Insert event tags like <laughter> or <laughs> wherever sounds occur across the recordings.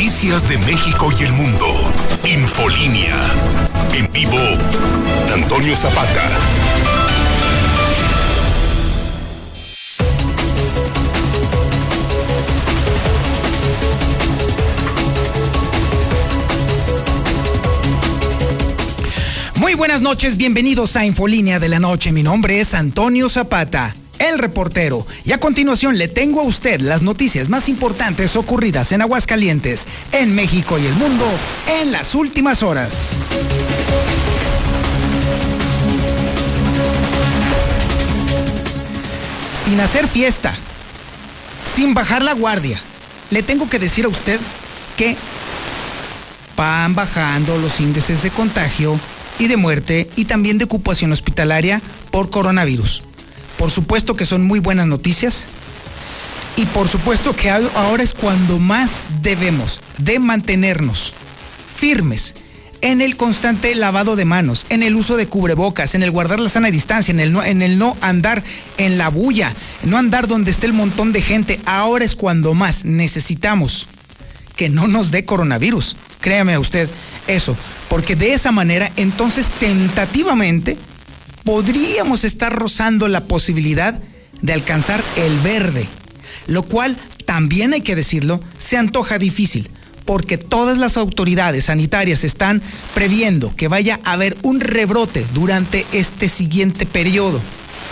noticias de México y el mundo. Infolínea. En vivo, Antonio Zapata. Muy buenas noches, bienvenidos a Infolínea de la Noche. Mi nombre es Antonio Zapata, el reportero. Y a continuación le tengo a usted las noticias más importantes ocurridas en Aguascalientes, en México y el mundo en las últimas horas. Sin hacer fiesta, sin bajar la guardia, le tengo que decir a usted que van bajando los índices de contagio y de muerte y también de ocupación hospitalaria por coronavirus. Por supuesto que son muy buenas noticias y por supuesto que ahora es cuando más debemos de mantenernos firmes en el constante lavado de manos, en el uso de cubrebocas, en el guardar la sana distancia, en el no, andar en la bulla, no andar donde esté el montón de gente. Ahora es cuando más necesitamos que no nos dé coronavirus. Créame a usted eso, porque de esa manera entonces tentativamente podríamos estar rozando la posibilidad de alcanzar el verde, lo cual también hay que decirlo, se antoja difícil, porque todas las autoridades sanitarias están previendo que vaya a haber un rebrote durante este siguiente periodo.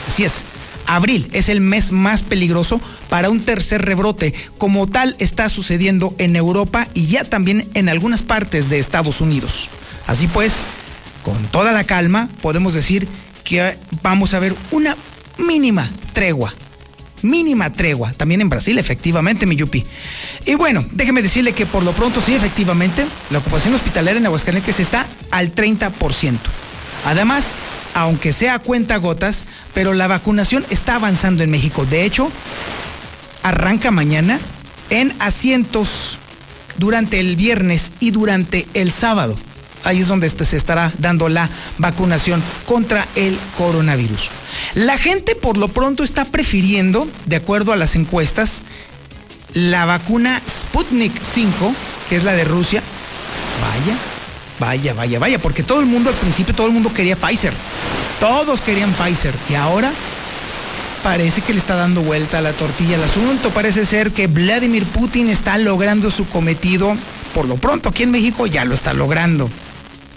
Así es, abril es el mes más peligroso para un tercer rebrote, como tal está sucediendo en Europa y ya también en algunas partes de Estados Unidos. Así pues, con toda la calma, podemos decir que vamos a ver una mínima tregua. Mínima tregua, también en Brasil, efectivamente, mi yupi. Y bueno, déjeme decirle que por lo pronto, sí, efectivamente, la ocupación hospitalaria en Aguascalientes está al 30%. Además, aunque sea cuenta gotas, pero la vacunación está avanzando en México. De hecho, arranca mañana en asientos durante el viernes y durante el sábado. Ahí es donde este se estará dando la vacunación contra el coronavirus. La gente por lo pronto está prefiriendo, de acuerdo a las encuestas, la vacuna Sputnik 5, que es la de Rusia. Vaya, vaya, vaya, vaya, porque todo el mundo al principio, todo el mundo quería Pfizer. Todos querían Pfizer. Y ahora parece que le está dando vuelta a la tortilla el asunto. Parece ser que Vladimir Putin está logrando su cometido. Por lo pronto, aquí en México ya lo está logrando.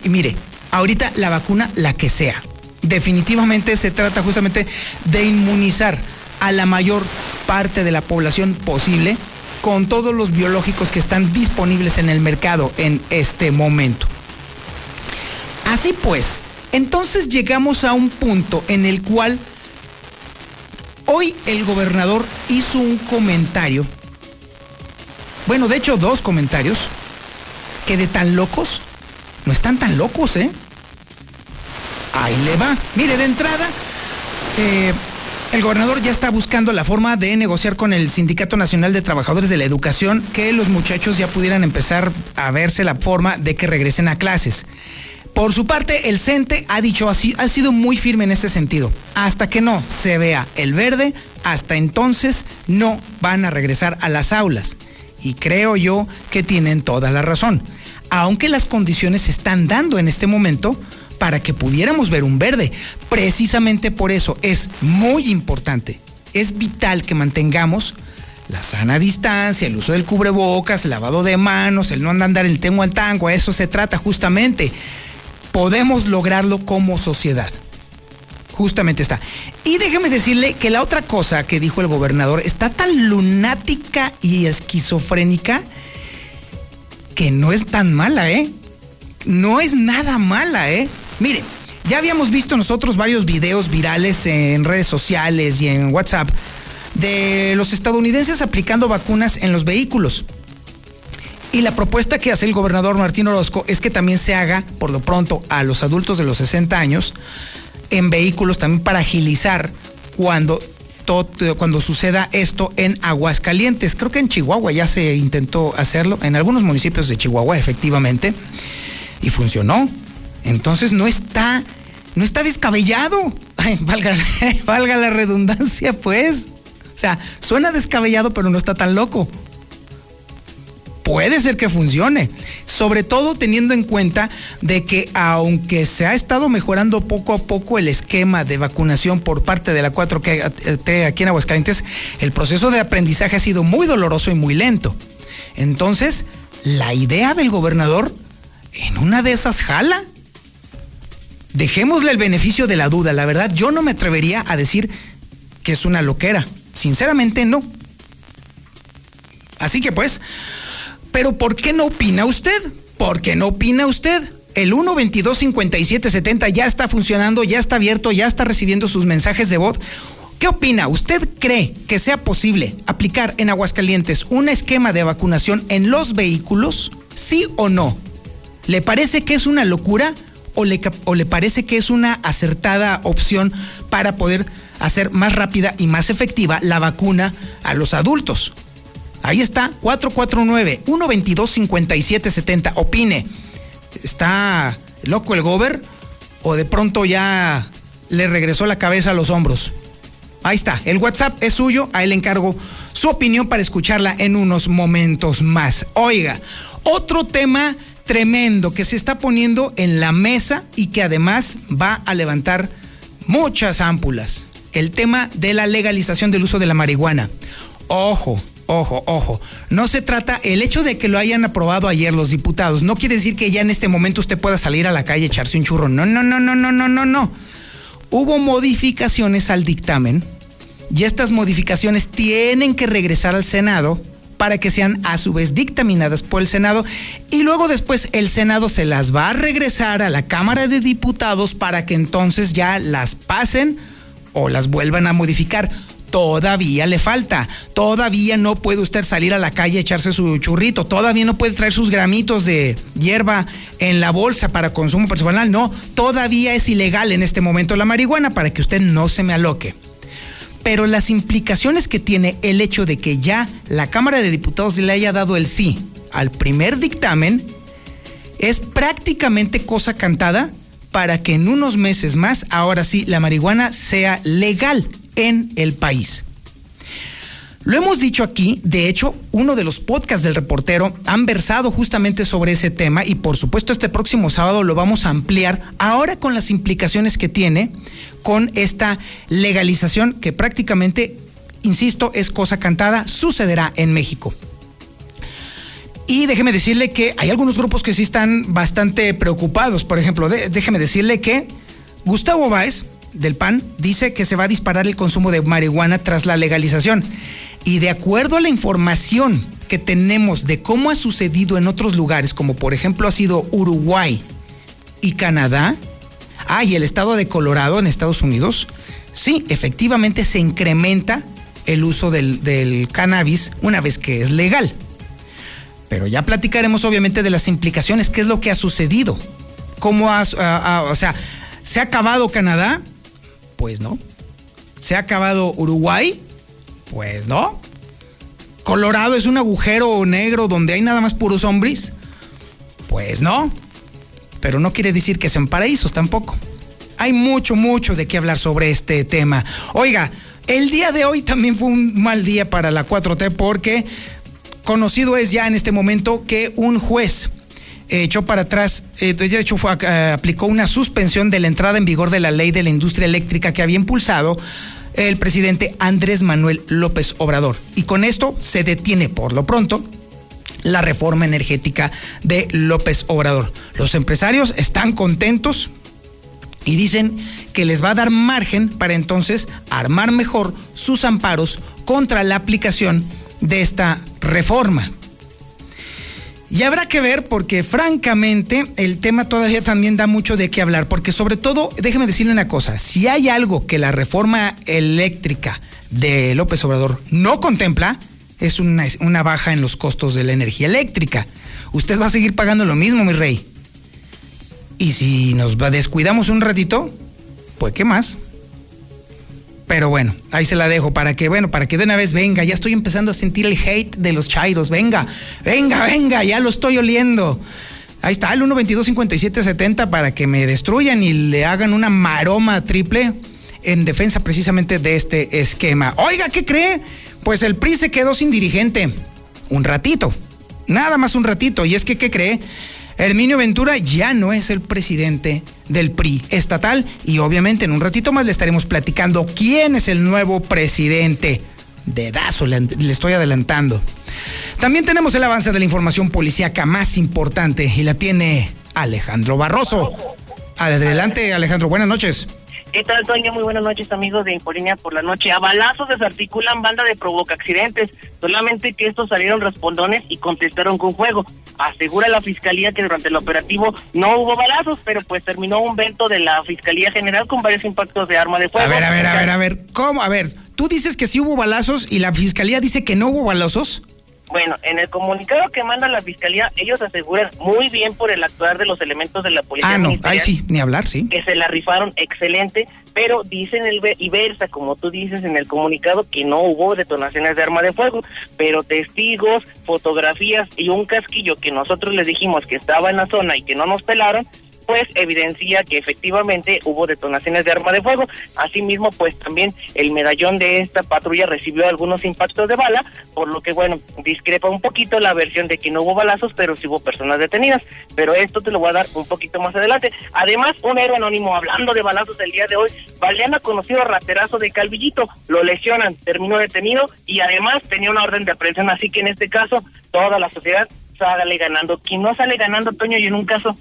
Y mire, ahorita la vacuna, la que sea. Definitivamente se trata justamente de inmunizar a la mayor parte de la población posible con todos los biológicos que están disponibles en el mercado en este momento. Así pues, entonces llegamos a un punto en el cual hoy el gobernador hizo un comentario, bueno, de hecho dos comentarios, que de tan locos no están tan locos, ¿eh? Ahí le va. Mire, de entrada, eh, el gobernador ya está buscando la forma de negociar con el Sindicato Nacional de Trabajadores de la Educación que los muchachos ya pudieran empezar a verse la forma de que regresen a clases. Por su parte, el CENTE ha dicho así, ha sido muy firme en ese sentido. Hasta que no se vea el verde, hasta entonces no van a regresar a las aulas. Y creo yo que tienen toda la razón aunque las condiciones se están dando en este momento para que pudiéramos ver un verde. Precisamente por eso es muy importante, es vital que mantengamos la sana distancia, el uso del cubrebocas, el lavado de manos, el no andar el tengo al tango, a eso se trata justamente. Podemos lograrlo como sociedad. Justamente está. Y déjeme decirle que la otra cosa que dijo el gobernador está tan lunática y esquizofrénica que no es tan mala, ¿eh? No es nada mala, ¿eh? Mire, ya habíamos visto nosotros varios videos virales en redes sociales y en WhatsApp de los estadounidenses aplicando vacunas en los vehículos. Y la propuesta que hace el gobernador Martín Orozco es que también se haga, por lo pronto, a los adultos de los 60 años en vehículos también para agilizar cuando cuando suceda esto en Aguascalientes. Creo que en Chihuahua ya se intentó hacerlo, en algunos municipios de Chihuahua, efectivamente, y funcionó. Entonces no está, no está descabellado. <laughs> valga, <laughs> valga la redundancia, pues. O sea, suena descabellado, pero no está tan loco. Puede ser que funcione, sobre todo teniendo en cuenta de que aunque se ha estado mejorando poco a poco el esquema de vacunación por parte de la 4T aquí en Aguascalientes, el proceso de aprendizaje ha sido muy doloroso y muy lento. Entonces, la idea del gobernador en una de esas jala. Dejémosle el beneficio de la duda. La verdad, yo no me atrevería a decir que es una loquera. Sinceramente, no. Así que pues, pero ¿por qué no opina usted? ¿Por qué no opina usted? El 1225770 ya está funcionando, ya está abierto, ya está recibiendo sus mensajes de voz. ¿Qué opina? ¿Usted cree que sea posible aplicar en Aguascalientes un esquema de vacunación en los vehículos? ¿Sí o no? ¿Le parece que es una locura o le, o le parece que es una acertada opción para poder hacer más rápida y más efectiva la vacuna a los adultos? Ahí está, 449-122-5770. Opine, ¿está loco el gober o de pronto ya le regresó la cabeza a los hombros? Ahí está, el WhatsApp es suyo, a él encargo su opinión para escucharla en unos momentos más. Oiga, otro tema tremendo que se está poniendo en la mesa y que además va a levantar muchas ámpulas. El tema de la legalización del uso de la marihuana. Ojo, ojo, ojo. No se trata, el hecho de que lo hayan aprobado ayer los diputados, no quiere decir que ya en este momento usted pueda salir a la calle echarse un churro. No, no, no, no, no, no, no, no hubo modificaciones al dictamen y estas modificaciones tienen que regresar al Senado para que sean a su vez dictaminadas por el Senado y luego después el Senado se las va a regresar a la Cámara de Diputados para que entonces ya las pasen o las vuelvan a modificar todavía le falta. Todavía no puede usted salir a la calle a echarse su churrito. Todavía no puede traer sus gramitos de hierba en la bolsa para consumo personal. No, todavía es ilegal en este momento la marihuana para que usted no se me aloque. Pero las implicaciones que tiene el hecho de que ya la Cámara de Diputados le haya dado el sí al primer dictamen es prácticamente cosa cantada para que en unos meses más, ahora sí, la marihuana sea legal en el país. Lo hemos dicho aquí, de hecho, uno de los podcasts del reportero han versado justamente sobre ese tema y por supuesto este próximo sábado lo vamos a ampliar ahora con las implicaciones que tiene con esta legalización que prácticamente, insisto, es cosa cantada, sucederá en México. Y déjeme decirle que hay algunos grupos que sí están bastante preocupados. Por ejemplo, déjeme decirle que Gustavo Báez, del PAN dice que se va a disparar el consumo de marihuana tras la legalización. Y de acuerdo a la información que tenemos de cómo ha sucedido en otros lugares, como por ejemplo ha sido Uruguay y Canadá, ah, y el estado de Colorado en Estados Unidos, sí, efectivamente se incrementa el uso del, cannabis una vez que es legal. Pero ya platicaremos obviamente de las implicaciones, qué es lo que ha sucedido, cómo ha, o sea, ¿se ha acabado Canadá? Pues no. ¿Se ha acabado Uruguay? Pues no. ¿Colorado es un agujero negro donde hay nada más puros hombres? Pues no. Pero no quiere decir que sean paraísos tampoco. Hay mucho, mucho de qué hablar sobre este tema. Oiga, el día de hoy también fue un mal día para la 4T porque conocido es ya en este momento que un juez echó para atrás, eh, de hecho fue, eh, aplicó una suspensión de la entrada en vigor de la ley de la industria eléctrica que había impulsado el presidente Andrés Manuel López Obrador. Y con esto se detiene por lo pronto la reforma energética de López Obrador. Los empresarios están contentos y dicen que les va a dar margen para entonces armar mejor sus amparos contra la aplicación de esta reforma. Y habrá que ver porque francamente el tema todavía también da mucho de qué hablar, porque sobre todo, déjeme decirle una cosa, si hay algo que la reforma eléctrica de López Obrador no contempla, es una, una baja en los costos de la energía eléctrica. Usted va a seguir pagando lo mismo, mi rey. Y si nos descuidamos un ratito, pues ¿qué más? Pero bueno, ahí se la dejo para que, bueno, para que de una vez venga. Ya estoy empezando a sentir el hate de los chairos. Venga, venga, venga, ya lo estoy oliendo. Ahí está el 122-5770 para que me destruyan y le hagan una maroma triple en defensa precisamente de este esquema. Oiga, ¿qué cree? Pues el PRI se quedó sin dirigente. Un ratito. Nada más un ratito. Y es que, ¿qué cree? Herminio Ventura ya no es el presidente del PRI estatal y obviamente en un ratito más le estaremos platicando quién es el nuevo presidente. Dedazo, le, le estoy adelantando. También tenemos el avance de la información policíaca más importante y la tiene Alejandro Barroso. Adelante, Alejandro, buenas noches. ¿Qué tal, Toño? Muy buenas noches, amigos de Infolínea por la noche. A balazos desarticulan banda de provoca accidentes, solamente que estos salieron respondones y contestaron con juego. Asegura la Fiscalía que durante el operativo no hubo balazos, pero pues terminó un vento de la Fiscalía General con varios impactos de arma de fuego. A ver, a ver, a ver, a ver, ¿cómo? A ver, tú dices que sí hubo balazos y la Fiscalía dice que no hubo balazos. Bueno, en el comunicado que manda la fiscalía, ellos aseguran muy bien por el actuar de los elementos de la policía. Ah, no, ahí sí, ni hablar, sí. Que se la rifaron excelente, pero dicen el y versa, como tú dices en el comunicado, que no hubo detonaciones de arma de fuego, pero testigos, fotografías y un casquillo que nosotros les dijimos que estaba en la zona y que no nos pelaron, pues evidencia que efectivamente hubo detonaciones de arma de fuego. Asimismo, pues también el medallón de esta patrulla recibió algunos impactos de bala, por lo que, bueno, discrepa un poquito la versión de que no hubo balazos, pero sí hubo personas detenidas. Pero esto te lo voy a dar un poquito más adelante. Además, un héroe anónimo, hablando de balazos del día de hoy, Valiana conocido raterazo de Calvillito, lo lesionan, terminó detenido y además tenía una orden de aprehensión, así que en este caso toda la sociedad sale ganando. Quien no sale ganando, Toño, y en un caso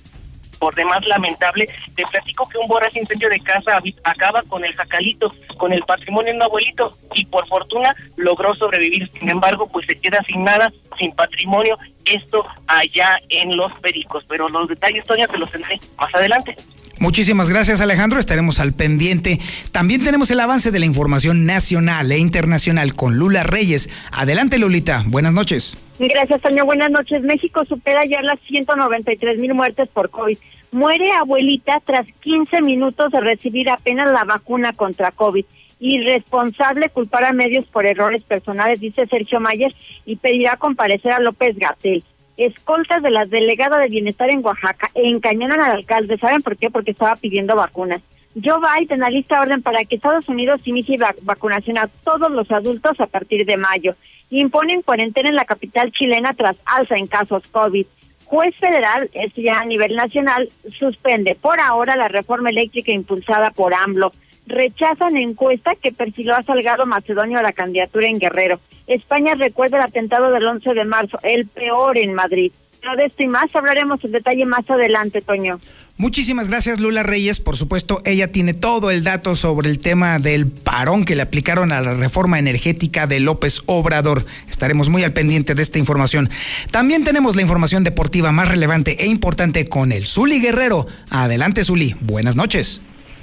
por demás lamentable. Te platico que un voraz incendio de casa acaba con el jacalito, con el patrimonio de un abuelito y por fortuna logró sobrevivir. Sin embargo, pues se queda sin nada, sin patrimonio. Esto allá en Los Pericos. Pero los detalles, Toña, te los tendré más adelante. Muchísimas gracias Alejandro, estaremos al pendiente. También tenemos el avance de la información nacional e internacional con Lula Reyes. Adelante Lulita, buenas noches. Gracias, Toño. Buenas noches. México supera ya las 193 mil muertes por COVID. Muere abuelita tras 15 minutos de recibir apenas la vacuna contra COVID. Irresponsable culpar a medios por errores personales, dice Sergio Mayer, y pedirá comparecer a López Gatel. Escoltas de la delegada de Bienestar en Oaxaca encañaron al alcalde. ¿Saben por qué? Porque estaba pidiendo vacunas. Joe Biden alista orden para que Estados Unidos inicie vacunación a todos los adultos a partir de mayo imponen cuarentena en la capital chilena tras alza en casos COVID. Juez federal, esto ya a nivel nacional, suspende por ahora la reforma eléctrica impulsada por AMLO. Rechazan encuesta que perfiló a Salgado Macedonio a la candidatura en Guerrero. España recuerda el atentado del 11 de marzo, el peor en Madrid. Pero de esto y más hablaremos en detalle más adelante, Toño. Muchísimas gracias, Lula Reyes. Por supuesto, ella tiene todo el dato sobre el tema del parón que le aplicaron a la reforma energética de López Obrador. Estaremos muy al pendiente de esta información. También tenemos la información deportiva más relevante e importante con el Zuli Guerrero. Adelante, Zuli. Buenas noches.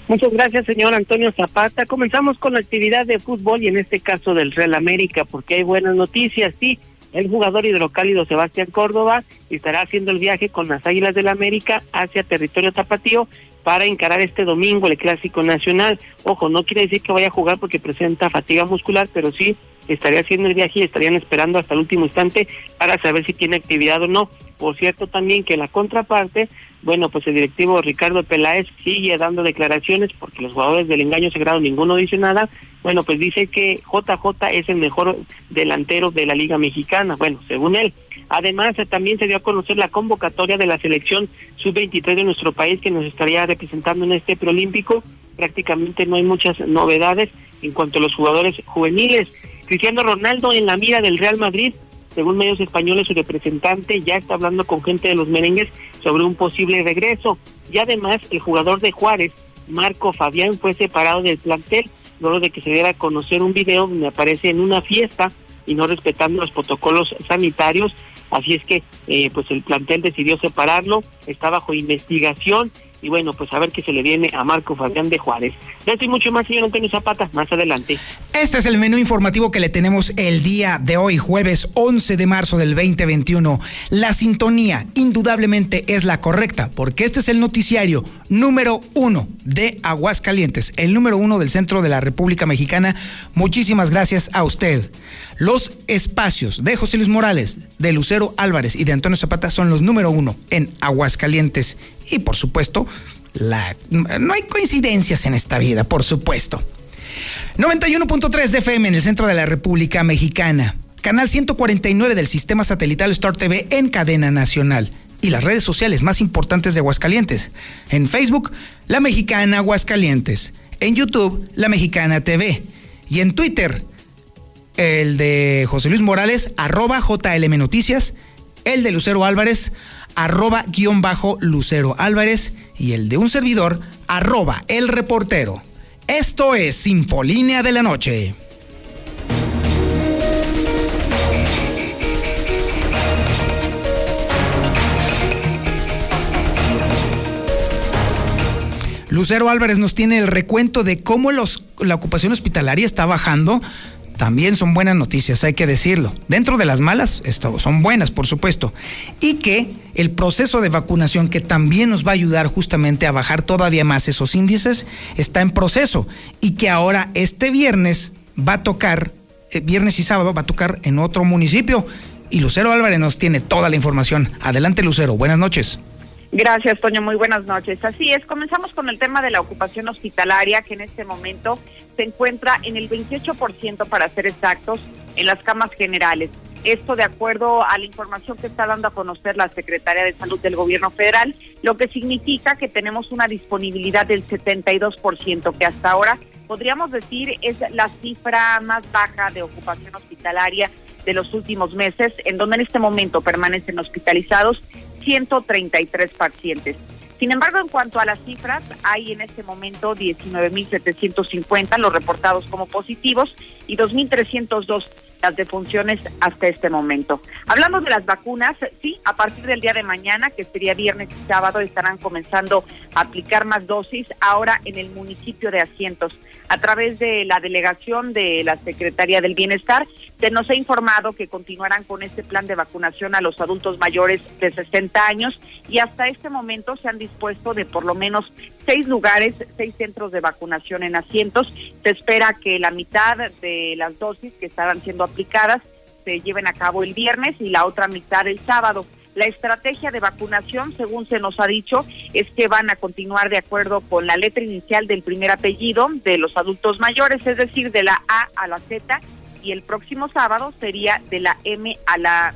Muchas gracias, señor Antonio Zapata. Comenzamos con la actividad de fútbol y en este caso del Real América, porque hay buenas noticias. Sí, el jugador hidrocálido Sebastián Córdoba estará haciendo el viaje con las Águilas del la América hacia territorio tapatío para encarar este domingo el Clásico Nacional. Ojo, no quiere decir que vaya a jugar porque presenta fatiga muscular, pero sí estaría haciendo el viaje y estarían esperando hasta el último instante para saber si tiene actividad o no. Por cierto, también que la contraparte, bueno, pues el directivo Ricardo Peláez sigue dando declaraciones porque los jugadores del engaño sagrado ninguno dice nada. Bueno, pues dice que JJ es el mejor delantero de la Liga Mexicana. Bueno, según él. Además, también se dio a conocer la convocatoria de la selección sub-23 de nuestro país que nos estaría representando en este preolímpico. Prácticamente no hay muchas novedades en cuanto a los jugadores juveniles. Cristiano Ronaldo en la mira del Real Madrid según medios españoles, su representante ya está hablando con gente de los merengues sobre un posible regreso. Y además, el jugador de Juárez, Marco Fabián, fue separado del plantel luego de que se diera a conocer un video donde aparece en una fiesta y no respetando los protocolos sanitarios. Así es que, eh, pues el plantel decidió separarlo, está bajo investigación y bueno, pues a ver qué se le viene a Marco Fabián de Juárez. Ya estoy mucho más, señor Antonio Zapata, más adelante. Este es el menú informativo que le tenemos el día de hoy, jueves 11 de marzo del 2021. La sintonía indudablemente es la correcta, porque este es el noticiario número uno de Aguascalientes, el número uno del centro de la República Mexicana. Muchísimas gracias a usted. Los espacios de José Luis Morales, de Lucero Álvarez y de Antonio Zapata son los número uno en Aguascalientes. Y por supuesto, la, no hay coincidencias en esta vida, por supuesto. 91.3 de FM en el centro de la República Mexicana. canal 149 del sistema satelital Star TV en cadena nacional y las redes sociales más importantes de Aguascalientes. En Facebook, La Mexicana Aguascalientes. En YouTube, La Mexicana TV. Y en Twitter, el de José Luis Morales, arroba JLM Noticias. El de Lucero Álvarez, guion bajo Lucero Álvarez. Y el de un servidor, arroba el reportero. Esto es Sinfolínea de la Noche. Lucero Álvarez nos tiene el recuento de cómo la ocupación hospitalaria está bajando. También son buenas noticias, hay que decirlo. Dentro de las malas, son buenas, por supuesto. Y que el proceso de vacunación, que también nos va a ayudar justamente a bajar todavía más esos índices, está en proceso. Y que ahora este viernes va a tocar, eh, viernes y sábado va a tocar en otro municipio. Y Lucero Álvarez nos tiene toda la información. Adelante, Lucero. Buenas noches. Gracias, Toño. Muy buenas noches. Así es, comenzamos con el tema de la ocupación hospitalaria, que en este momento se encuentra en el 28%, para ser exactos, en las camas generales. Esto de acuerdo a la información que está dando a conocer la Secretaría de Salud del Gobierno Federal, lo que significa que tenemos una disponibilidad del 72%, que hasta ahora podríamos decir es la cifra más baja de ocupación hospitalaria de los últimos meses, en donde en este momento permanecen hospitalizados 133 pacientes. Sin embargo, en cuanto a las cifras, hay en este momento 19.750 los reportados como positivos y 2.302 las defunciones hasta este momento. Hablamos de las vacunas, sí, a partir del día de mañana, que sería viernes y sábado, estarán comenzando a aplicar más dosis ahora en el municipio de Asientos. A través de la delegación de la Secretaría del Bienestar, se nos ha informado que continuarán con este plan de vacunación a los adultos mayores de 60 años y hasta este momento se han dispuesto de por lo menos seis lugares, seis centros de vacunación en asientos. Se espera que la mitad de las dosis que estarán siendo aplicadas se lleven a cabo el viernes y la otra mitad el sábado. La estrategia de vacunación, según se nos ha dicho, es que van a continuar de acuerdo con la letra inicial del primer apellido de los adultos mayores, es decir, de la A a la Z, y el próximo sábado sería de la M a la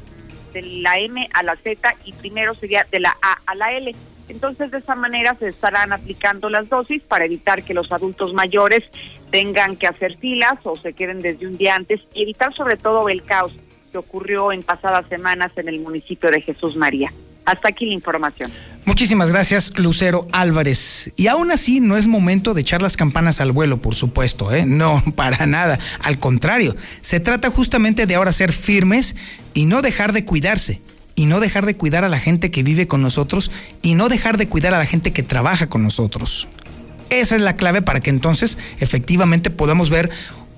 de la M a la Z y primero sería de la A a la L. Entonces, de esa manera se estarán aplicando las dosis para evitar que los adultos mayores tengan que hacer filas o se queden desde un día antes y evitar sobre todo el caos que ocurrió en pasadas semanas en el municipio de Jesús María. Hasta aquí la información. Muchísimas gracias, Lucero Álvarez. Y aún así no es momento de echar las campanas al vuelo, por supuesto, ¿eh? No, <laughs> para nada. Al contrario, se trata justamente de ahora ser firmes y no dejar de cuidarse. Y no dejar de cuidar a la gente que vive con nosotros y no dejar de cuidar a la gente que trabaja con nosotros. Esa es la clave para que entonces efectivamente podamos ver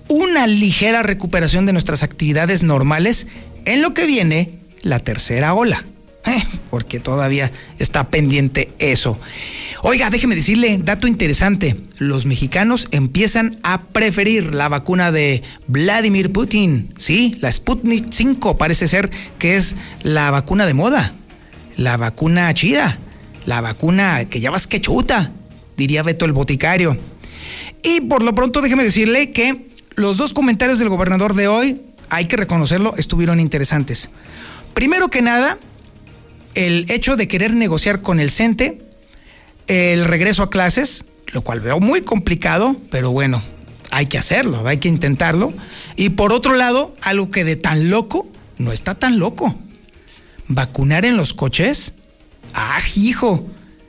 una ligera recuperación de nuestras actividades normales en lo que viene la tercera ola. Eh, porque todavía está pendiente eso. Oiga, déjeme decirle, dato interesante, los mexicanos empiezan a preferir la vacuna de Vladimir Putin, sí, la Sputnik 5 parece ser que es la vacuna de moda, la vacuna chida, la vacuna que ya vas que chuta, diría Beto el boticario. Y por lo pronto déjeme decirle que los dos comentarios del gobernador de hoy, hay que reconocerlo, estuvieron interesantes. Primero que nada, el hecho de querer negociar con el CENTE el regreso a clases, lo cual veo muy complicado, pero bueno, hay que hacerlo, hay que intentarlo. Y por otro lado, algo que de tan loco no está tan loco. Vacunar en los coches. Ah, hijo.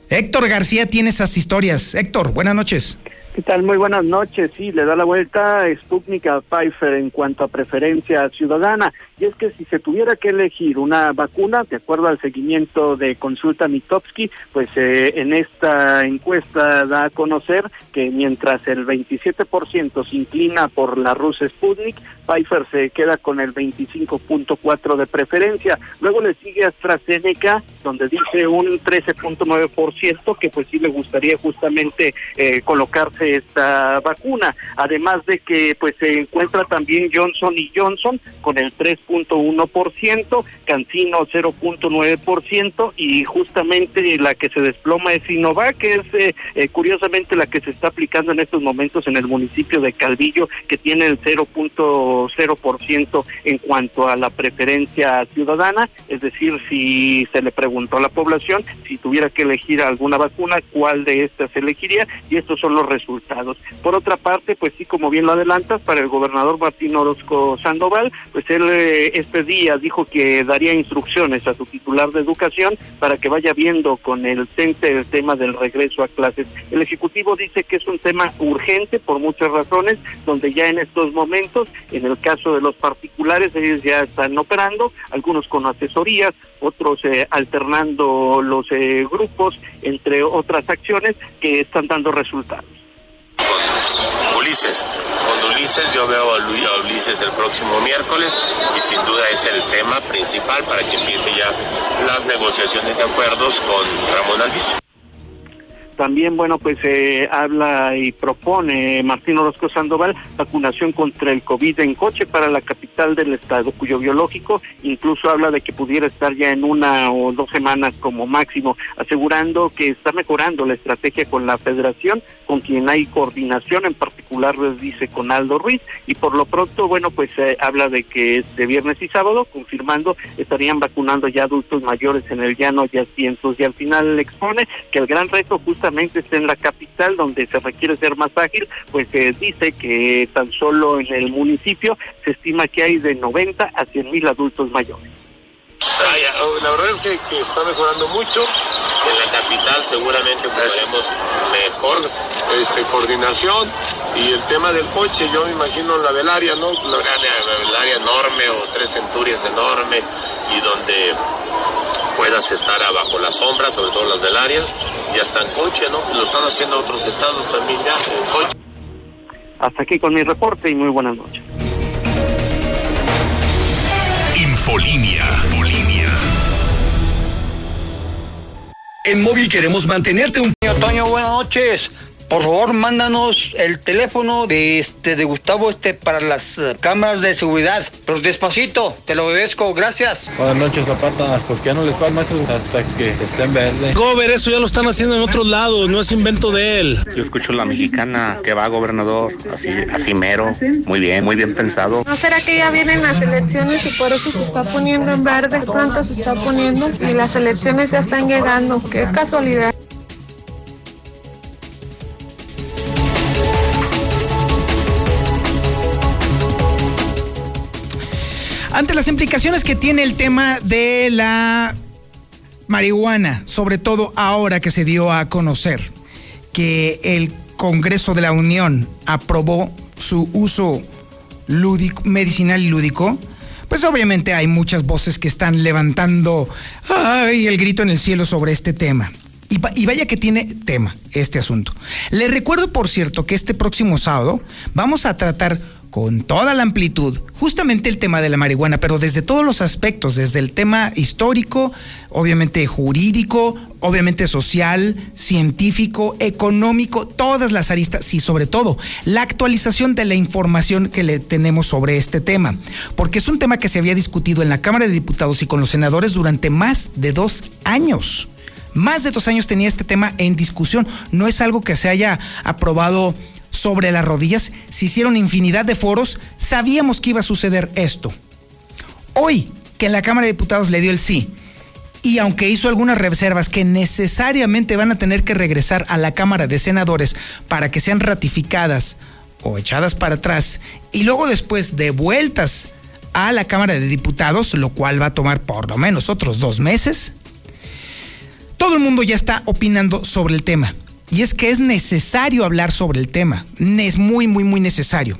Héctor García tiene esas historias. Héctor, buenas noches. ¿Qué tal? Muy buenas noches. Sí, le da la vuelta Sputnik a Pfizer en cuanto a preferencia ciudadana. Y es que si se tuviera que elegir una vacuna, de acuerdo al seguimiento de consulta Mitofsky, pues eh, en esta encuesta da a conocer que mientras el 27% se inclina por la rusa Sputnik, Pfizer se queda con el 25.4 de preferencia. Luego le sigue AstraZeneca, donde dice un 13.9% que pues sí le gustaría justamente eh, colocarse esta vacuna. Además de que pues se encuentra también Johnson y Johnson con el 3.1%, Cancino 0.9% y justamente la que se desploma es Sinovac, que es eh, eh, curiosamente la que se está aplicando en estos momentos en el municipio de Calvillo, que tiene el 0.0% en cuanto a la preferencia ciudadana, es decir, si se le preguntó a la población si tuviera que elegir alguna vacuna, cuál de estas elegiría y estos son los resultados. Por otra parte, pues sí, como bien lo adelantas, para el gobernador Martín Orozco Sandoval, pues él eh, este día dijo que daría instrucciones a su titular de educación para que vaya viendo con el CENTE el tema del regreso a clases. El Ejecutivo dice que es un tema urgente por muchas razones, donde ya en estos momentos, en el caso de los particulares, ellos ya están operando, algunos con asesorías, otros eh, alternando los eh, grupos, entre otras acciones que están dando resultados. Ulises. Con Ulises yo veo a Ulises el próximo miércoles y sin duda es el tema principal para que empiece ya las negociaciones de acuerdos con Ramón Alvis. También, bueno, pues se habla y propone Martín Orozco Sandoval vacunación contra el COVID en coche para la capital del estado, cuyo biológico incluso habla de que pudiera estar ya en una o dos semanas como máximo, asegurando que está mejorando la estrategia con la federación, con quien hay coordinación, en particular les dice con Aldo Ruiz, y por lo pronto, bueno, pues se habla de que este viernes y sábado, confirmando, estarían vacunando ya adultos mayores en el llano ya cientos, y al final expone que el gran reto justo está en la capital donde se requiere ser más ágil, pues se dice que tan solo en el municipio se estima que hay de 90 a 100 mil adultos mayores. Oh, la verdad es que, está mejorando mucho. En la capital seguramente tendremos mejor este, coordinación y el tema del coche, yo me imagino la del área, ¿no? La, el área enorme o tres centurias enorme y donde puedas estar abajo la sombra, sobre todo las del área, y hasta en coche, ¿no? Lo están haciendo otros estados también ya, en coche. Hasta aquí con mi reporte y muy buenas noches. Infolinia. Infolinia. En móvil queremos mantenerte un... Toño, buenas noches. Por favor, mándanos el teléfono de este de Gustavo este para las eh, cámaras de seguridad. Pero despacito, te lo obedezco, gracias. Buenas noches, Zapata. Pues que ya no les pagan maestros hasta que estén verde. Gober, eso ya lo están haciendo en otros lados, no es invento de él. Yo escucho la mexicana que va gobernador, así, así mero. Muy bien, muy bien pensado. ¿No será que ya vienen las elecciones y por eso se está poniendo en verde? Pronto se está poniendo y las elecciones ya están llegando. Qué casualidad. Ante las implicaciones que tiene el tema de la marihuana, sobre todo ahora que se dio a conocer que el Congreso de la Unión aprobó su uso lúdico, medicinal y lúdico, pues obviamente hay muchas voces que están levantando ay, el grito en el cielo sobre este tema. Y, y, vaya que tiene tema este asunto. Le recuerdo, por cierto, que este próximo sábado vamos a tratar con toda la amplitud justamente el tema de la marihuana, pero desde todos los aspectos, desde el tema histórico, obviamente jurídico, obviamente social, científico, económico, todas las aristas y sobre todo la actualización de la información que le tenemos sobre este tema, porque es un tema que se había discutido en la Cámara de Diputados y con los senadores durante más de dos años. Más de dos años tenía este tema en discusión. No es algo que se haya aprobado sobre las rodillas, se hicieron infinidad de foros, sabíamos que iba a suceder esto. Hoy, que en la Cámara de Diputados le dio el sí, y aunque hizo algunas reservas que necesariamente van a tener que regresar a la Cámara de Senadores para que sean ratificadas o echadas para atrás, y luego después devueltas a la Cámara de Diputados, lo cual va a tomar por lo menos otros dos meses, todo el mundo ya está opinando sobre el tema. Y es que es necesario hablar sobre el tema. Es muy, muy, muy necesario.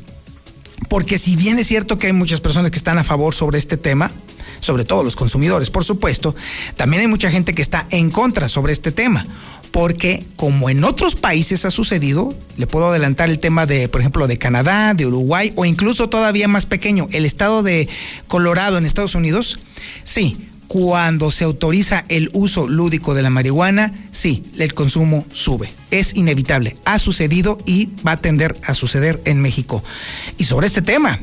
Porque si bien es cierto que hay muchas personas que están a favor sobre este tema, sobre todo los consumidores, por supuesto, también hay mucha gente que está en contra sobre este tema. Porque como en otros países ha sucedido, le puedo adelantar el tema de, por ejemplo, de Canadá, de Uruguay o incluso todavía más pequeño, el estado de Colorado en Estados Unidos, sí, cuando se autoriza el uso lúdico de la marihuana, sí, el consumo sube. Es inevitable. Ha sucedido y va a tender a suceder en México. Y sobre este tema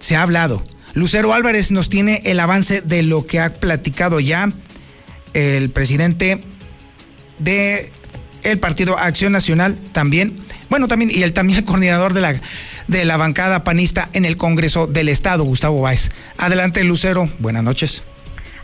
se ha hablado. Lucero Álvarez nos tiene el avance de lo que ha platicado ya el presidente de el Partido Acción Nacional también, bueno, también y el también el coordinador de la de la bancada panista en el Congreso del Estado, Gustavo Báez. Adelante, Lucero. Buenas noches.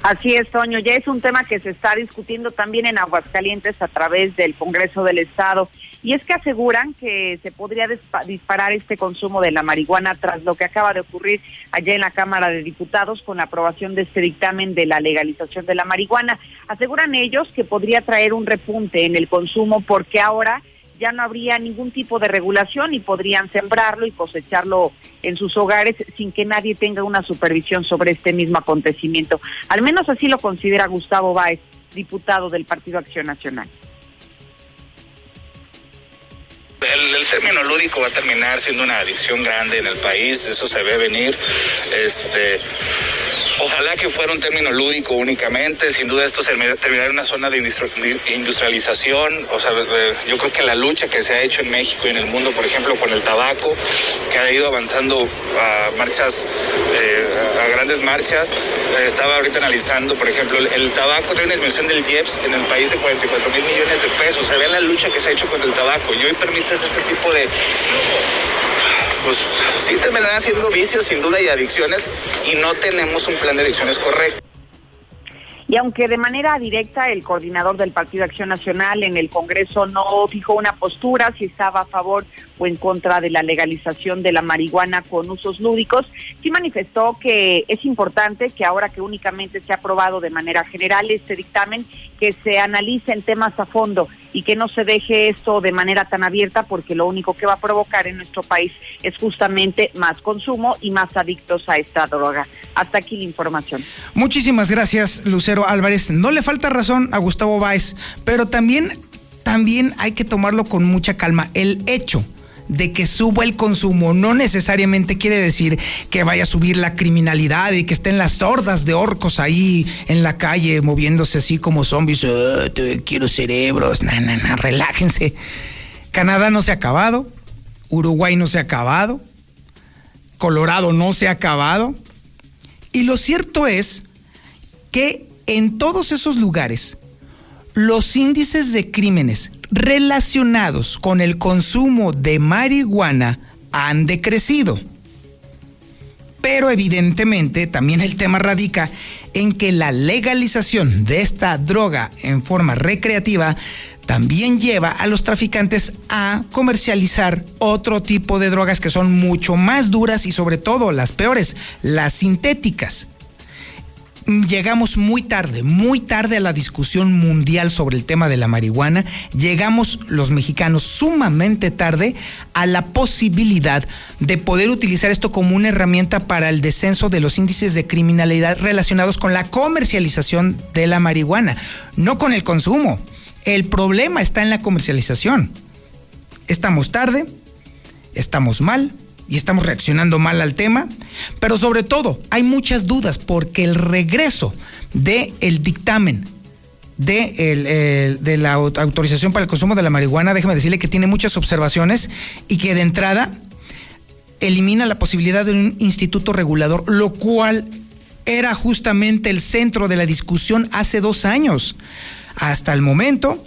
Así es, Toño. Ya es un tema que se está discutiendo también en Aguascalientes a través del Congreso del Estado. Y es que aseguran que se podría disparar este consumo de la marihuana tras lo que acaba de ocurrir allá en la Cámara de Diputados con la aprobación de este dictamen de la legalización de la marihuana. Aseguran ellos que podría traer un repunte en el consumo porque ahora ya no habría ningún tipo de regulación y podrían sembrarlo y cosecharlo en sus hogares sin que nadie tenga una supervisión sobre este mismo acontecimiento. Al menos así lo considera Gustavo Báez, diputado del Partido Acción Nacional. El, el, término lúdico va a terminar siendo una adicción grande en el país, eso se ve venir. Este, Ojalá que fuera un término lúdico únicamente, sin duda esto terminará en una zona de industrialización, o sea, yo creo que la lucha que se ha hecho en México y en el mundo, por ejemplo, con el tabaco, que ha ido avanzando a marchas, eh, a grandes marchas, estaba ahorita analizando, por ejemplo, el, tabaco tiene una dimensión del IEPS en el país de 44 mil millones de pesos, se ve la lucha que se ha hecho con el tabaco. Y hoy permites este tipo de pues sí terminarán haciendo vicios sin duda y adicciones y no tenemos un plan de adicciones correcto. Y aunque de manera directa el coordinador del Partido Acción Nacional en el Congreso no fijó una postura si estaba a favor o en contra de la legalización de la marihuana con usos lúdicos, sí manifestó que es importante que ahora que únicamente se ha aprobado de manera general este dictamen, que se analicen temas a fondo y que no se deje esto de manera tan abierta porque lo único que va a provocar en nuestro país es justamente más consumo y más adictos a esta droga. Hasta aquí la información. Muchísimas gracias, Lucero. Álvarez, no le falta razón a Gustavo Báez, pero también, también hay que tomarlo con mucha calma. El hecho de que suba el consumo no necesariamente quiere decir que vaya a subir la criminalidad y que estén las hordas de orcos ahí en la calle moviéndose así como zombies. Oh, quiero cerebros, na, na, relájense. Canadá no se ha acabado, Uruguay no se ha acabado, Colorado no se ha acabado. Y lo cierto es que en todos esos lugares, los índices de crímenes relacionados con el consumo de marihuana han decrecido. Pero evidentemente también el tema radica en que la legalización de esta droga en forma recreativa también lleva a los traficantes a comercializar otro tipo de drogas que son mucho más duras y sobre todo las peores, las sintéticas llegamos muy tarde, muy tarde a la discusión mundial sobre el tema de la marihuana. Llegamos los mexicanos sumamente tarde a la posibilidad de poder utilizar esto como una herramienta para el descenso de los índices de criminalidad relacionados con la comercialización de la marihuana, no con el consumo. El problema está en la comercialización. Estamos tarde, estamos mal, y estamos reaccionando mal al tema, pero sobre todo hay muchas dudas porque el regreso del el dictamen de, de, la autorización para el consumo de la marihuana, déjeme decirle que tiene muchas observaciones y que de entrada elimina la posibilidad de un instituto regulador, lo cual era justamente el centro de la discusión hace dos años. Hasta el momento,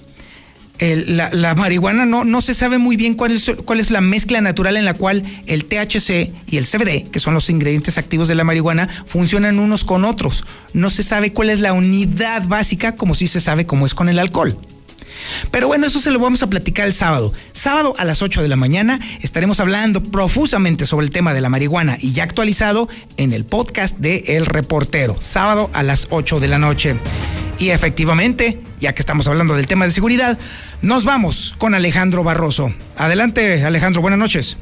la, marihuana no, no se sabe muy bien cuál es, cuál es la mezcla natural en la cual el THC y el CBD, que son los ingredientes activos de la marihuana, funcionan unos con otros. No se sabe cuál es la unidad básica como si se sabe cómo es con el alcohol. Pero bueno, eso se lo vamos a platicar el sábado. Sábado a las 8 de la mañana estaremos hablando profusamente sobre el tema de la marihuana y ya actualizado en el podcast de El Reportero. Sábado a las 8 de la noche. Y efectivamente, ya que estamos hablando del tema de seguridad, nos vamos con Alejandro Barroso. Adelante, Alejandro, buenas noches.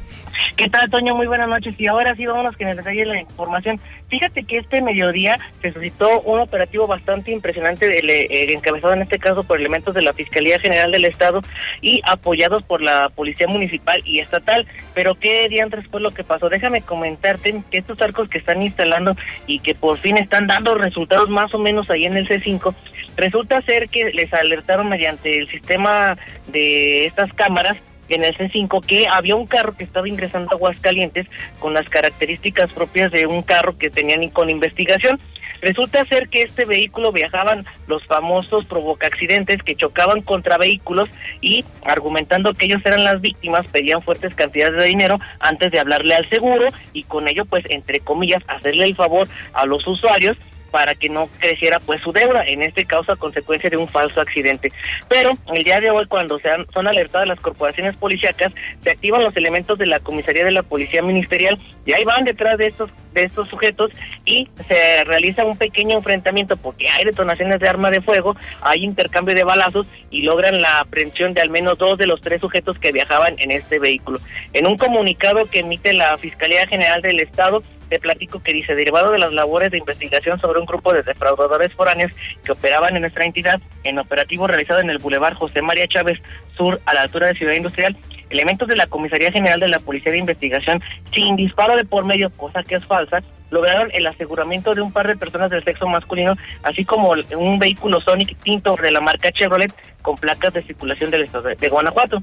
¿Qué tal, Toño? Muy buenas noches. Y ahora sí, vámonos que detalle la información. Fíjate que este mediodía se suscitó un operativo bastante impresionante, eh, encabezado en este caso por elementos de la Fiscalía General del Estado y apoyados por la Policía Municipal y Estatal. Pero ¿qué diantres fue lo que pasó? Déjame comentarte que estos arcos que están instalando y que por fin están dando resultados más o menos ahí en el C5, resulta ser que les alertaron mediante el sistema de estas cámaras en el C5 que había un carro que estaba ingresando a Aguascalientes con las características propias de un carro que tenían con investigación. Resulta ser que este vehículo viajaban los famosos provoca accidentes que chocaban contra vehículos y argumentando que ellos eran las víctimas pedían fuertes cantidades de dinero antes de hablarle al seguro y con ello pues entre comillas hacerle el favor a los usuarios para que no creciera pues su deuda, en este caso a consecuencia de un falso accidente. Pero el día de hoy cuando sean, son alertadas las corporaciones policíacas, se activan los elementos de la comisaría de la policía ministerial y ahí van detrás de estos de estos sujetos y se realiza un pequeño enfrentamiento porque hay detonaciones de arma de fuego, hay intercambio de balazos y logran la aprehensión de al menos dos de los tres sujetos que viajaban en este vehículo. En un comunicado que emite la Fiscalía General del Estado, te platico que dice, derivado de las labores de investigación sobre un grupo de defraudadores foráneos que operaban en nuestra entidad, en operativo realizado en el Boulevard José María Chávez Sur, a la altura de Ciudad Industrial, elementos de la Comisaría General de la Policía de Investigación, sin disparo de por medio, cosa que es falsa, lograron el aseguramiento de un par de personas del sexo masculino, así como un vehículo Sonic tinto de la marca Chevrolet con placas de circulación del estado de Guanajuato.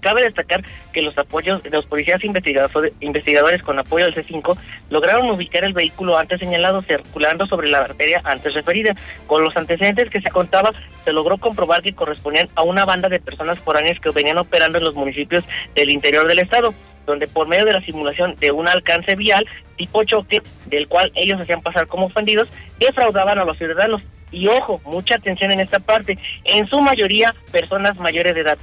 Cabe destacar que los apoyos de los policías investigadores con apoyo del C5 lograron ubicar el vehículo antes señalado circulando sobre la arteria antes referida. Con los antecedentes que se contaba, se logró comprobar que correspondían a una banda de personas foráneas que venían operando en los municipios del interior del estado donde por medio de la simulación de un alcance vial tipo choque, del cual ellos hacían pasar como ofendidos, defraudaban a los ciudadanos. Y ojo, mucha atención en esta parte, en su mayoría personas mayores de edad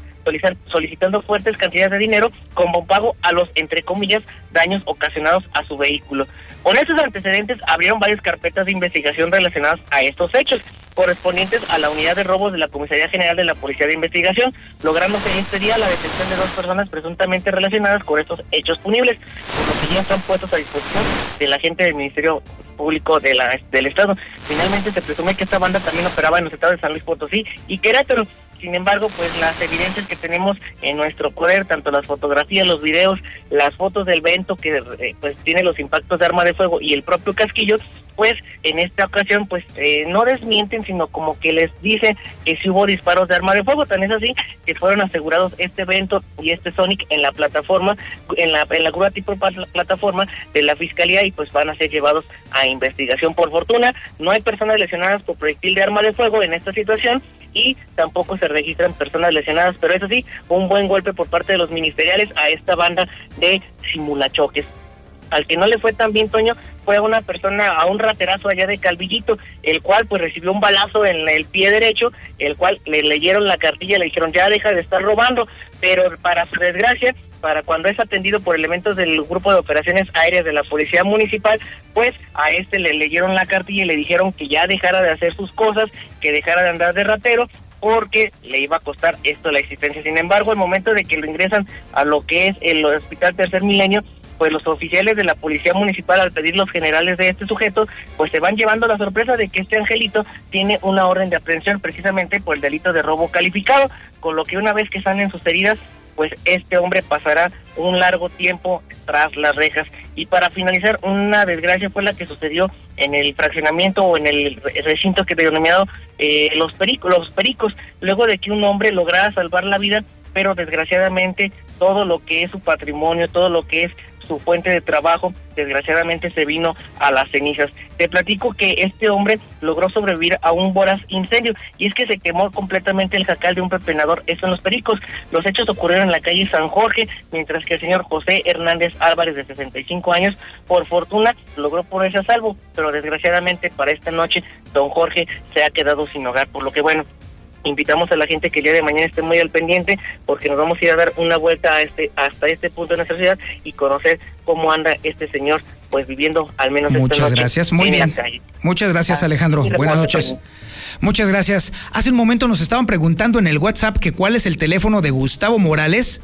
solicitando fuertes cantidades de dinero como pago a los, entre comillas, daños ocasionados a su vehículo. Con estos antecedentes abrieron varias carpetas de investigación relacionadas a estos hechos, correspondientes a la unidad de robos de la Comisaría General de la Policía de Investigación, lográndose este día la detención de dos personas presuntamente relacionadas con estos hechos punibles, por lo que ya están puestos a disposición de la gente del Ministerio Público de la, del Estado. Finalmente se presume que esta banda también operaba en los estados de San Luis Potosí y Querétaro. Sin embargo, pues las evidencias que tenemos en nuestro poder, tanto las fotografías, los videos, las fotos del vento que eh, pues tiene los impactos de arma de fuego y el propio casquillo, pues en esta ocasión pues eh, no desmienten, sino como que les dicen que sí hubo disparos de arma de fuego, tan es así que fueron asegurados este evento y este Sonic en la plataforma, en la, en la grúa tipo plataforma de la fiscalía y pues van a ser llevados a investigación. Por fortuna, no hay personas lesionadas por proyectil de arma de fuego en esta situación y tampoco se registran personas lesionadas, pero eso sí, un buen golpe por parte de los ministeriales a esta banda de simulachoques. Al que no le fue tan bien, Toño, fue a una persona, a un raterazo allá de Calvillito, el cual pues recibió un balazo en el pie derecho, el cual le leyeron la cartilla, le dijeron ya deja de estar robando, pero para su desgracia, para cuando es atendido por elementos del grupo de operaciones aéreas de la policía municipal, pues a este le leyeron la cartilla y le dijeron que ya dejara de hacer sus cosas, que dejara de andar de ratero, porque le iba a costar esto la existencia. Sin embargo, el momento de que lo ingresan a lo que es el Hospital Tercer Milenio, pues los oficiales de la policía municipal al pedir los generales de este sujeto, pues se van llevando la sorpresa de que este angelito tiene una orden de aprehensión precisamente por el delito de robo calificado, con lo que una vez que en sus heridas, pues este hombre pasará un largo tiempo tras las rejas. Y para finalizar, una desgracia fue la que sucedió en el fraccionamiento o en el recinto que denominado eh, los, pericos, los pericos, luego de que un hombre lograra salvar la vida, pero desgraciadamente todo lo que es su patrimonio, todo lo que es su fuente de trabajo, desgraciadamente se vino a las cenizas. Te platico que este hombre logró sobrevivir a un voraz incendio y es que se quemó completamente el jacal de un pepenador, esto en los Pericos. Los hechos ocurrieron en la calle San Jorge, mientras que el señor José Hernández Álvarez, de 65 años, por fortuna logró ponerse a salvo, pero desgraciadamente para esta noche don Jorge se ha quedado sin hogar, por lo que bueno, invitamos a la gente que el día de mañana esté muy al pendiente porque nos vamos a ir a dar una vuelta a este hasta este punto de nuestra ciudad y conocer cómo anda este señor pues viviendo al menos muchas gracias. muy bien. muchas gracias ah, Alejandro. Buenas noches. Muchas gracias. Hace un momento nos estaban preguntando en el WhatsApp que cuál es el teléfono de Gustavo Morales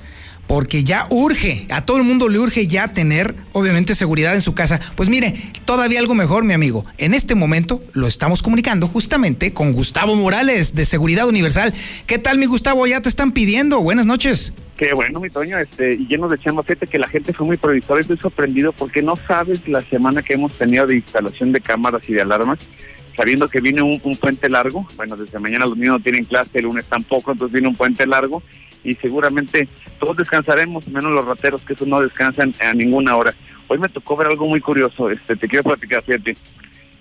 porque ya urge, a todo el mundo le urge ya tener, obviamente, seguridad en su casa. Pues mire, todavía algo mejor, mi amigo. En este momento lo estamos comunicando justamente con Gustavo Morales de Seguridad Universal. ¿Qué tal, mi Gustavo? Ya te están pidiendo. Buenas noches. Qué bueno, mi Toño, este, y lleno de chamba, fíjate que la gente fue muy previsora, estoy sorprendido porque no sabes la semana que hemos tenido de instalación de cámaras y de alarmas, sabiendo que viene un, un puente largo, bueno, desde mañana los niños no tienen clase, el lunes tampoco, entonces viene un puente largo, y seguramente todos descansaremos, menos los rateros, que eso no descansan a ninguna hora. Hoy me tocó ver algo muy curioso, este, te quiero platicar, fíjate,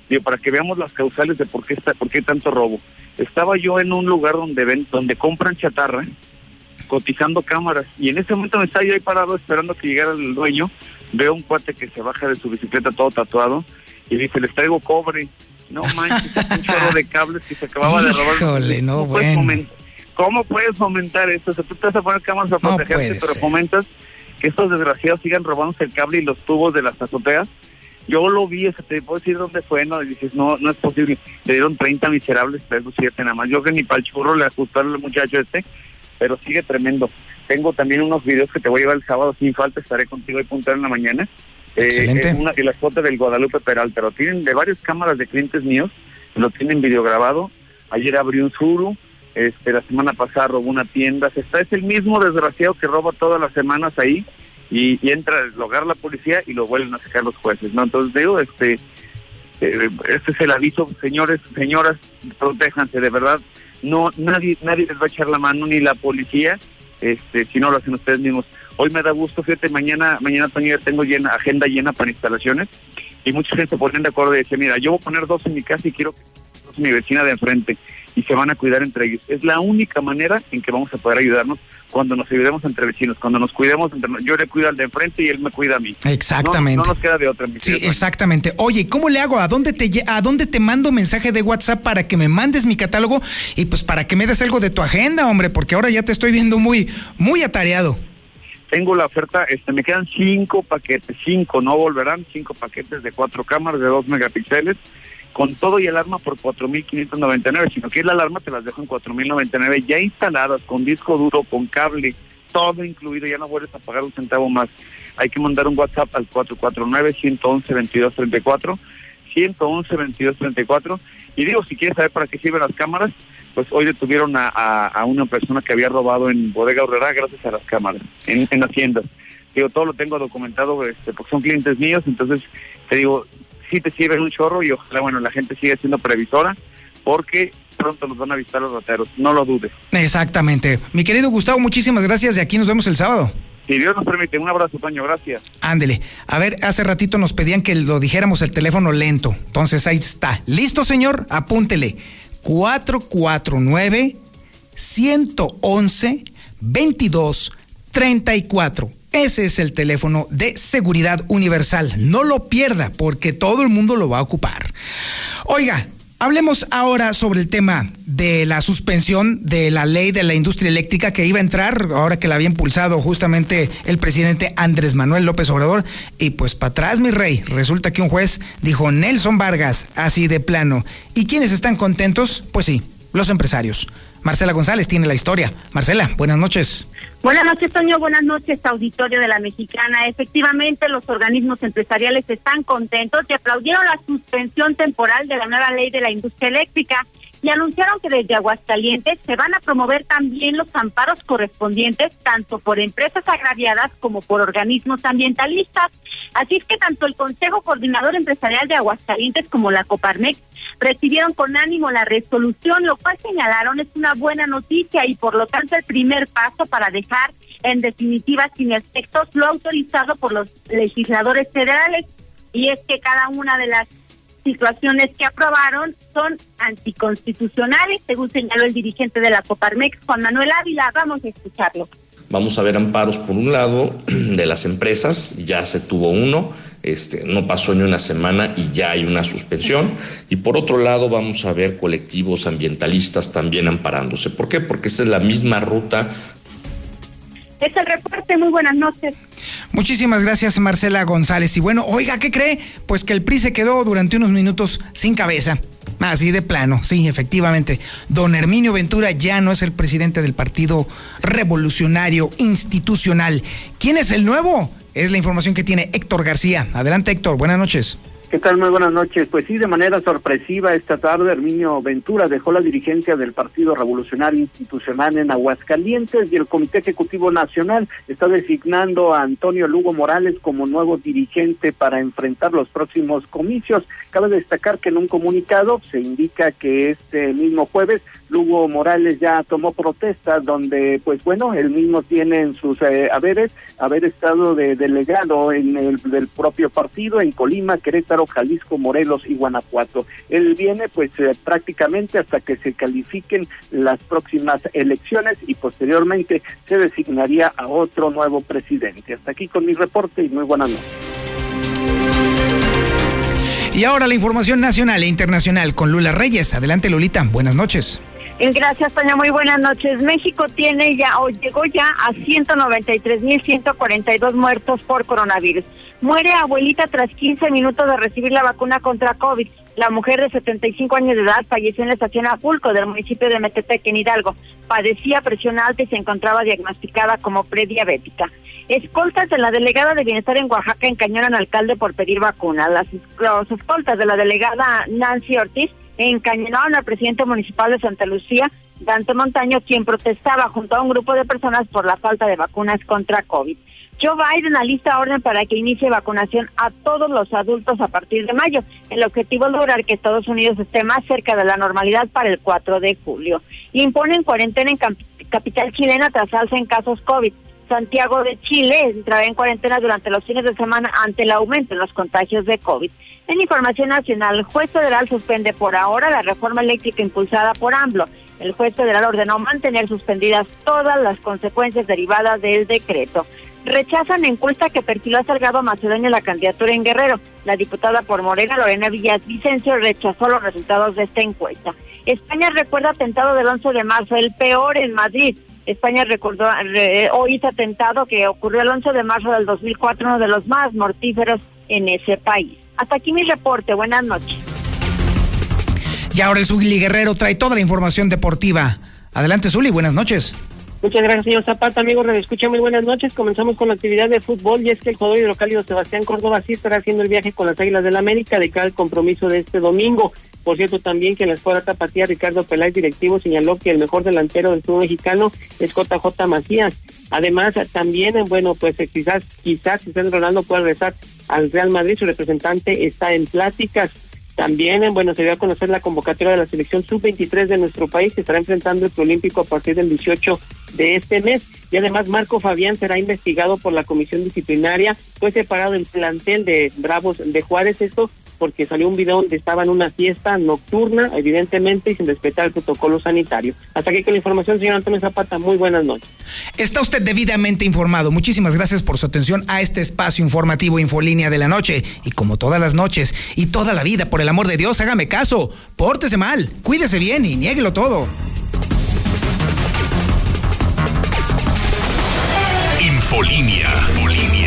digo, para que veamos las causales de por qué, está, por qué hay tanto robo. Estaba yo en un lugar donde ven, donde compran chatarra, cotizando cámaras, y en ese momento me estaba yo ahí parado esperando que llegara el dueño, veo un cuate que se baja de su bicicleta todo tatuado, y dice, les traigo cobre. No manches, un chorro de cables que se acababa de robar. No, ¿Cómo puedes bueno. ¿Cómo puedes fomentar esto? O sea, tú te vas a poner cámaras para No protegerte, pero ser. fomentas que estos desgraciados sigan robándose el cable y los tubos de las azoteas. Yo lo vi, o sea, te puedo decir dónde fue, ¿no? Y dices, no, no es posible. Le dieron 30 miserables pesos, 7 nada más. Yo que ni para el churro le ajustaron al muchacho este, pero sigue tremendo. Tengo también unos videos que te voy a llevar el sábado sin falta, estaré contigo ahí puntual en la mañana. Eh, Excelente. eh, una, y las fotos del Guadalupe Peralta, lo tienen de varias cámaras de clientes míos, lo tienen videograbado. Ayer abrió un suru, este, la semana pasada robó una tienda. Se está, es el mismo desgraciado que roba todas las semanas ahí y, entra a lograr la policía y lo vuelven a sacar los jueces, ¿no? Entonces digo, este, eh, este es el aviso, señores, señoras, protéjanse, de verdad. No, nadie, nadie les va a echar la mano, ni la policía, este, si no lo hacen ustedes mismos. Hoy me da gusto, fíjate, mañana, mañana ya tengo llena, agenda llena para instalaciones y mucha gente se ponen de acuerdo y dice, mira, yo voy a poner dos en mi casa y quiero que mi vecina de enfrente y se van a cuidar entre ellos. Es la única manera en que vamos a poder ayudarnos cuando nos ayudemos entre vecinos, cuando nos cuidemos entre yo le cuido al de enfrente y él me cuida a mí. Exactamente. No, no nos queda de otra. mi Sí, exactamente. Oye, ¿cómo le hago? ¿A dónde te a dónde te mando mensaje de WhatsApp para que me mandes mi catálogo y pues para que me des algo de tu agenda, hombre, porque ahora ya te estoy viendo muy muy atareado. tengo la oferta, este, me quedan cinco paquetes, cinco, no volverán, cinco paquetes de cuatro cámaras de dos megapíxeles, con todo y alarma por 4.599, sino que la alarma te las dejo en 4.099 ya instaladas, con disco duro, con cable, todo incluido, ya no vuelves a pagar un centavo más. Hay que mandar un WhatsApp al 449-111-2234, 111-2234, y digo, si quieres saber para qué sirven las cámaras, pues hoy detuvieron a, una persona que había robado en Bodega Horrera gracias a las cámaras, en, en Haciendas. Digo, todo lo tengo documentado este, porque son clientes míos, entonces te digo, sí te sirven un chorro y ojalá, bueno, la gente sigue siendo previsora porque pronto nos van a visitar los rateros, no lo dudes. Exactamente. Mi querido Gustavo, muchísimas gracias y aquí nos vemos el sábado. Si Dios nos permite, un abrazo, Toño, gracias. Ándele. A ver, hace ratito nos pedían que lo dijéramos el teléfono lento. Entonces ahí está. ¿Listo, señor? Apúntele. 449 111 22 34. Ese es el teléfono de seguridad universal. No lo pierda porque todo el mundo lo va a ocupar. Oiga, hablemos ahora sobre el tema de la suspensión de la ley de la industria eléctrica que iba a entrar, ahora que la había impulsado justamente el presidente Andrés Manuel López Obrador. Y pues para atrás, mi rey, resulta que un juez dijo Nelson Vargas, así de plano. ¿Y quiénes están contentos? Pues sí, los empresarios. Marcela González tiene la historia. Marcela, buenas noches. Buenas noches, Toño. Buenas noches, auditorio de la Mexicana. Efectivamente, los organismos empresariales están contentos y aplaudieron la suspensión temporal de la nueva ley de la industria eléctrica y anunciaron que desde Aguascalientes se van a promover también los amparos correspondientes tanto por empresas agraviadas como por organismos ambientalistas. Así es que tanto el Consejo Coordinador Empresarial de Aguascalientes como la Coparmex recibieron con ánimo la resolución, lo cual señalaron es una buena noticia y por lo tanto el primer paso para dejar en definitiva sin efectos lo autorizado por los legisladores federales. Y es que cada una de las situaciones que aprobaron son anticonstitucionales, según señaló el dirigente de la Coparmex, Juan Manuel Ávila. Vamos a escucharlo. Vamos a ver amparos por un lado <clears throat> de las empresas, ya se tuvo uno, este, no pasó ni una semana y ya hay una suspensión. Y por otro lado vamos a ver colectivos ambientalistas también amparándose. ¿Por qué? Porque esa es la misma ruta Es el reporte, muy buenas noches. Muchísimas gracias, Marcela González. Y bueno, oiga, ¿qué cree? Pues que el PRI se quedó durante unos minutos sin cabeza. Así de plano, sí, efectivamente. Don Herminio Ventura ya no es el presidente del Partido Revolucionario Institucional. ¿Quién es el nuevo? Es la información que tiene Héctor García. Adelante, Héctor. Buenas noches. ¿Qué tal? Muy buenas noches. Pues sí, de manera sorpresiva esta tarde, Herminio Ventura dejó la dirigencia del Partido Revolucionario Institucional en Aguascalientes y el Comité Ejecutivo Nacional está designando a Antonio Lugo Morales como nuevo dirigente para enfrentar los próximos comicios. Cabe destacar que en un comunicado se indica que este mismo jueves Lugo Morales ya tomó protesta donde, pues bueno, él mismo tiene en sus eh, haberes haber estado de delegado en el del propio partido en Colima, Querétaro, Jalisco, Morelos y Guanajuato. Él viene pues eh, prácticamente hasta que se califiquen las próximas elecciones y posteriormente se designaría a otro nuevo presidente. Hasta aquí con mi reporte y muy buenas noches. Y ahora la información nacional e internacional con Lula Reyes. Adelante Lulita, buenas noches. Gracias, Toña. Muy buenas noches. México tiene ya o llegó ya a 193.142 muertos por coronavirus. Muere abuelita tras 15 minutos de recibir la vacuna contra COVID. La mujer de 75 años de edad falleció en la estación Apulco del municipio de Metepec, en Hidalgo. Padecía presión alta y se encontraba diagnosticada como prediabética. Escoltas de la delegada de Bienestar en Oaxaca encañonan al alcalde por pedir vacuna. Las, los escoltas de la delegada Nancy Ortiz encañonaron al presidente municipal de Santa Lucía, Dante Montaño, quien protestaba junto a un grupo de personas por la falta de vacunas contra COVID. Joe Biden alista orden para que inicie vacunación a todos los adultos a partir de mayo. El objetivo es lograr que Estados Unidos esté más cerca de la normalidad para el 4 de julio. Imponen cuarentena en capital chilena tras alza en casos COVID. Santiago de Chile entrará en cuarentena durante los fines de semana ante el aumento en los contagios de COVID. En información nacional, el juez federal suspende por ahora la reforma eléctrica impulsada por AMLO. El juez federal ordenó mantener suspendidas todas las consecuencias derivadas del decreto. Rechazan encuesta que perfiló a Salgado Macedonio la candidatura en Guerrero. La diputada por Morena, Lorena Villas Vicencio, rechazó los resultados de esta encuesta. España recuerda atentado del 11 de marzo, el peor en Madrid. España recordó hoy ese atentado que ocurrió el 11 de marzo del 2004, uno de los más mortíferos en ese país. Hasta aquí mi reporte. Buenas noches. Y ahora el Zuli Guerrero trae toda la información deportiva. Adelante, Zuli, buenas noches. Muchas gracias, señor Zapata. Amigos, escucha muy buenas noches. Comenzamos con la actividad de fútbol y es que el jugador hidrocálido Sebastián Córdoba sí estará haciendo el viaje con las Águilas del la América de cara al compromiso de este domingo. Por cierto, también que en la escuadra tapatía Ricardo Peláez, directivo, señaló que el mejor delantero del fútbol mexicano es JJ Macías. Además, también, bueno, pues quizás, quizás Cristiano Ronaldo pueda regresar al Real Madrid, su representante está en pláticas. También, bueno, se dio a conocer la convocatoria de la selección sub-23 de nuestro país, que estará enfrentando el Olímpico a partir del 18 de este mes. Y además, Marco Fabián será investigado por la comisión disciplinaria. Fue separado del plantel de Bravos de Juárez. Esto porque salió un video donde estaba en una fiesta nocturna, evidentemente, y sin respetar el protocolo sanitario. Hasta aquí con la información, señor Antonio Zapata. Muy buenas noches. Está usted debidamente informado. Muchísimas gracias por su atención a este espacio informativo Infolínea de la Noche. Y como todas las noches y toda la vida, por el amor de Dios, hágame caso. Pórtese mal, cuídese bien y niéguelo todo. Infolínea. Infolínea.